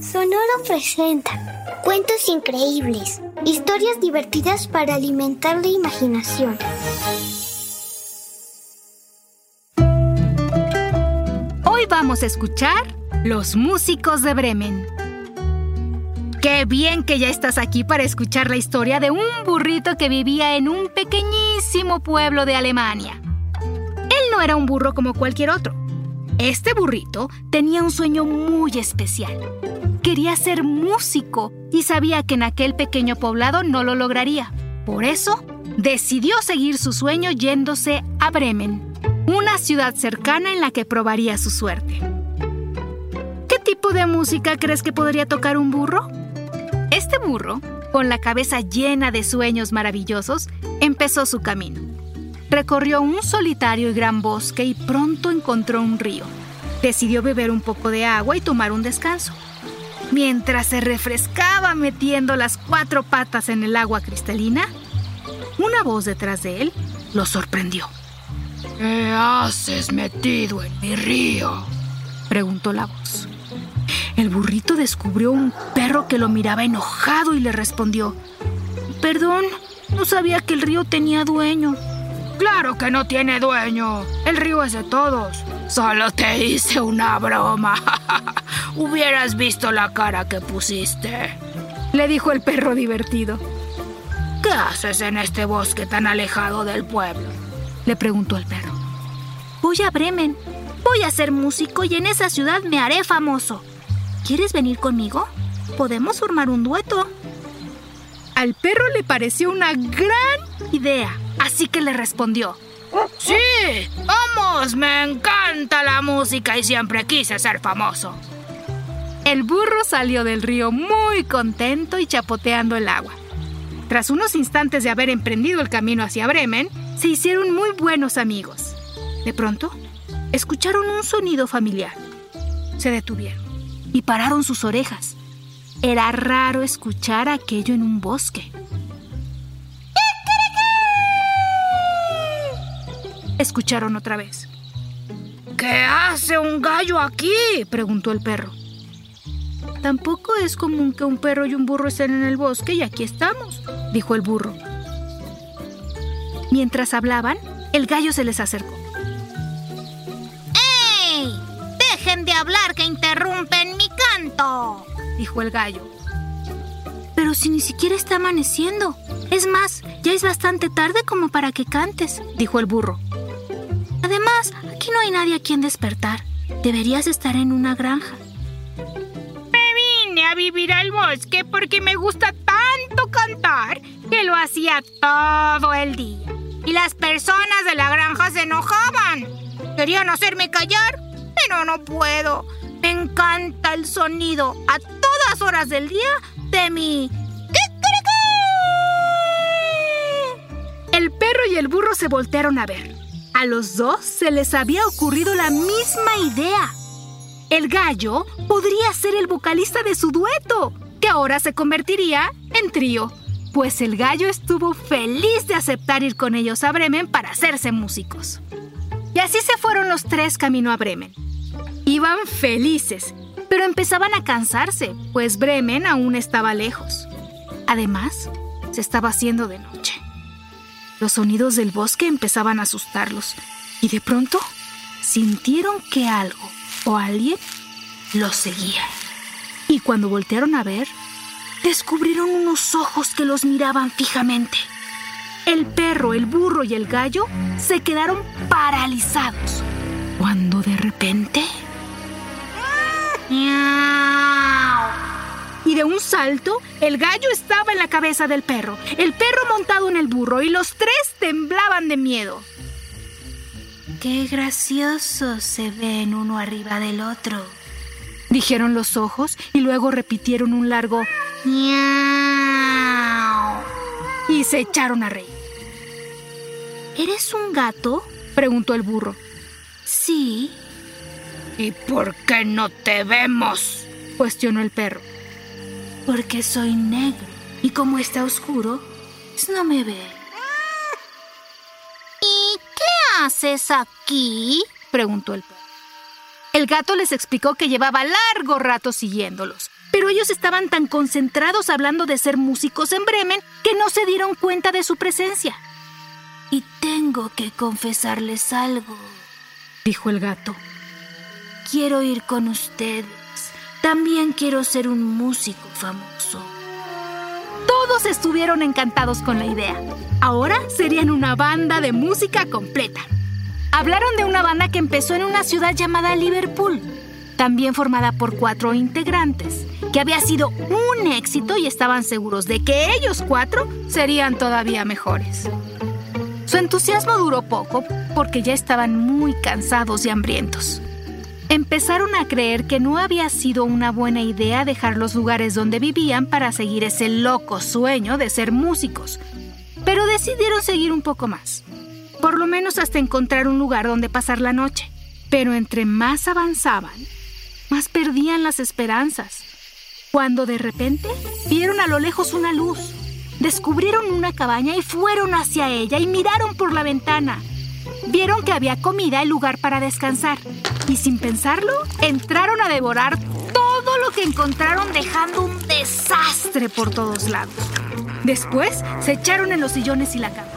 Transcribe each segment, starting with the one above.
Sonoro presenta cuentos increíbles, historias divertidas para alimentar la imaginación. Hoy vamos a escuchar Los músicos de Bremen. Qué bien que ya estás aquí para escuchar la historia de un burrito que vivía en un pequeñísimo pueblo de Alemania. Él no era un burro como cualquier otro. Este burrito tenía un sueño muy especial. Quería ser músico y sabía que en aquel pequeño poblado no lo lograría. Por eso, decidió seguir su sueño yéndose a Bremen, una ciudad cercana en la que probaría su suerte. ¿Qué tipo de música crees que podría tocar un burro? Este burro, con la cabeza llena de sueños maravillosos, empezó su camino. Recorrió un solitario y gran bosque y pronto encontró un río. Decidió beber un poco de agua y tomar un descanso. Mientras se refrescaba metiendo las cuatro patas en el agua cristalina, una voz detrás de él lo sorprendió. ¿Qué haces metido en mi río? preguntó la voz. El burrito descubrió un perro que lo miraba enojado y le respondió, Perdón, no sabía que el río tenía dueño. Claro que no tiene dueño. El río es de todos. Solo te hice una broma. Hubieras visto la cara que pusiste. Le dijo el perro divertido. ¿Qué haces en este bosque tan alejado del pueblo? Le preguntó el perro. Voy a Bremen. Voy a ser músico y en esa ciudad me haré famoso. ¿Quieres venir conmigo? Podemos formar un dueto. Al perro le pareció una gran idea, así que le respondió. Sí, vamos, me encanta la música y siempre quise ser famoso. El burro salió del río muy contento y chapoteando el agua. Tras unos instantes de haber emprendido el camino hacia Bremen, se hicieron muy buenos amigos. De pronto, escucharon un sonido familiar. Se detuvieron y pararon sus orejas. Era raro escuchar aquello en un bosque. Escucharon otra vez. ¿Qué hace un gallo aquí? preguntó el perro. Tampoco es común que un perro y un burro estén en el bosque y aquí estamos, dijo el burro. Mientras hablaban, el gallo se les acercó. ¡Ey! ¡Dejen de hablar que interrumpen mi canto! dijo el gallo. Pero si ni siquiera está amaneciendo. Es más, ya es bastante tarde como para que cantes, dijo el burro. Además, aquí no hay nadie a quien despertar. Deberías estar en una granja. Me vine a vivir al bosque porque me gusta tanto cantar que lo hacía todo el día. Y las personas de la granja se enojaban. Querían hacerme callar, pero no puedo. Me encanta el sonido a todas horas del día de mi... El perro y el burro se voltearon a ver. A los dos se les había ocurrido la misma idea. El gallo podría ser el vocalista de su dueto, que ahora se convertiría en trío, pues el gallo estuvo feliz de aceptar ir con ellos a Bremen para hacerse músicos. Y así se fueron los tres camino a Bremen. Iban felices, pero empezaban a cansarse, pues Bremen aún estaba lejos. Además, se estaba haciendo de noche. Los sonidos del bosque empezaban a asustarlos y de pronto sintieron que algo o alguien los seguía. Y cuando voltearon a ver, descubrieron unos ojos que los miraban fijamente. El perro, el burro y el gallo se quedaron paralizados cuando de repente... y de un salto el gallo estaba en la cabeza del perro, el perro montado en el burro y los tres temblaban de miedo. Qué gracioso se ven uno arriba del otro, dijeron los ojos y luego repitieron un largo miau y se echaron a reír. ¿Eres un gato? preguntó el burro. Sí. ¿Y por qué no te vemos? cuestionó el perro. Porque soy negro y como está oscuro, pues no me ve. ¿Y qué haces aquí? preguntó el perro. El gato les explicó que llevaba largo rato siguiéndolos, pero ellos estaban tan concentrados hablando de ser músicos en Bremen que no se dieron cuenta de su presencia. Y tengo que confesarles algo, dijo el gato. Quiero ir con ustedes. También quiero ser un músico famoso. Todos estuvieron encantados con la idea. Ahora serían una banda de música completa. Hablaron de una banda que empezó en una ciudad llamada Liverpool, también formada por cuatro integrantes, que había sido un éxito y estaban seguros de que ellos cuatro serían todavía mejores. Su entusiasmo duró poco porque ya estaban muy cansados y hambrientos. Empezaron a creer que no había sido una buena idea dejar los lugares donde vivían para seguir ese loco sueño de ser músicos, pero decidieron seguir un poco más, por lo menos hasta encontrar un lugar donde pasar la noche. Pero entre más avanzaban, más perdían las esperanzas, cuando de repente vieron a lo lejos una luz descubrieron una cabaña y fueron hacia ella y miraron por la ventana. Vieron que había comida y lugar para descansar. Y sin pensarlo, entraron a devorar todo lo que encontraron dejando un desastre por todos lados. Después se echaron en los sillones y la cama.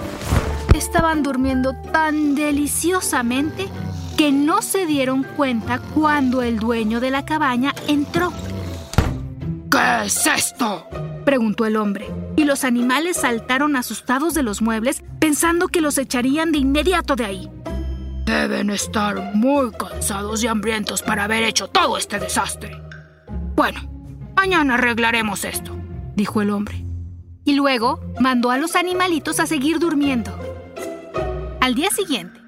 Estaban durmiendo tan deliciosamente que no se dieron cuenta cuando el dueño de la cabaña entró. ¿Qué es esto? preguntó el hombre, y los animales saltaron asustados de los muebles pensando que los echarían de inmediato de ahí. Deben estar muy cansados y hambrientos para haber hecho todo este desastre. Bueno, mañana arreglaremos esto, dijo el hombre. Y luego mandó a los animalitos a seguir durmiendo. Al día siguiente,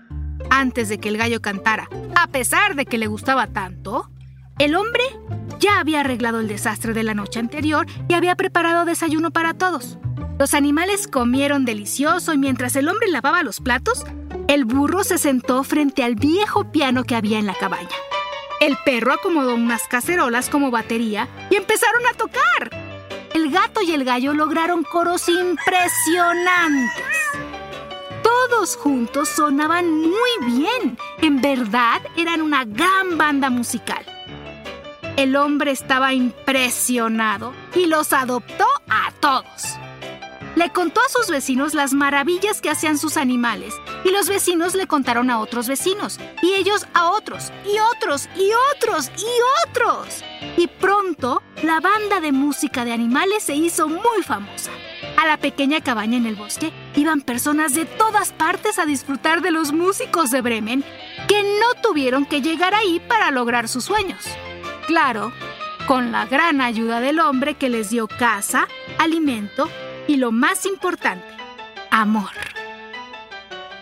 antes de que el gallo cantara, a pesar de que le gustaba tanto, el hombre ya había arreglado el desastre de la noche anterior y había preparado desayuno para todos. Los animales comieron delicioso y mientras el hombre lavaba los platos, el burro se sentó frente al viejo piano que había en la cabaña. El perro acomodó unas cacerolas como batería y empezaron a tocar. El gato y el gallo lograron coros impresionantes. Todos juntos sonaban muy bien. En verdad eran una gran banda musical. El hombre estaba impresionado y los adoptó a todos. Le contó a sus vecinos las maravillas que hacían sus animales y los vecinos le contaron a otros vecinos y ellos a otros y otros y otros y otros. Y pronto la banda de música de animales se hizo muy famosa. A la pequeña cabaña en el bosque iban personas de todas partes a disfrutar de los músicos de Bremen que no tuvieron que llegar ahí para lograr sus sueños. Claro, con la gran ayuda del hombre que les dio casa, alimento y lo más importante, amor.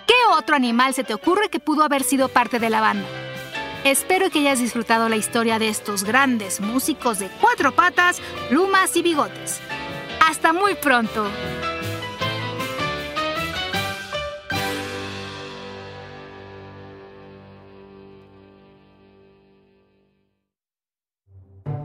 ¿Qué otro animal se te ocurre que pudo haber sido parte de la banda? Espero que hayas disfrutado la historia de estos grandes músicos de cuatro patas, plumas y bigotes. Hasta muy pronto.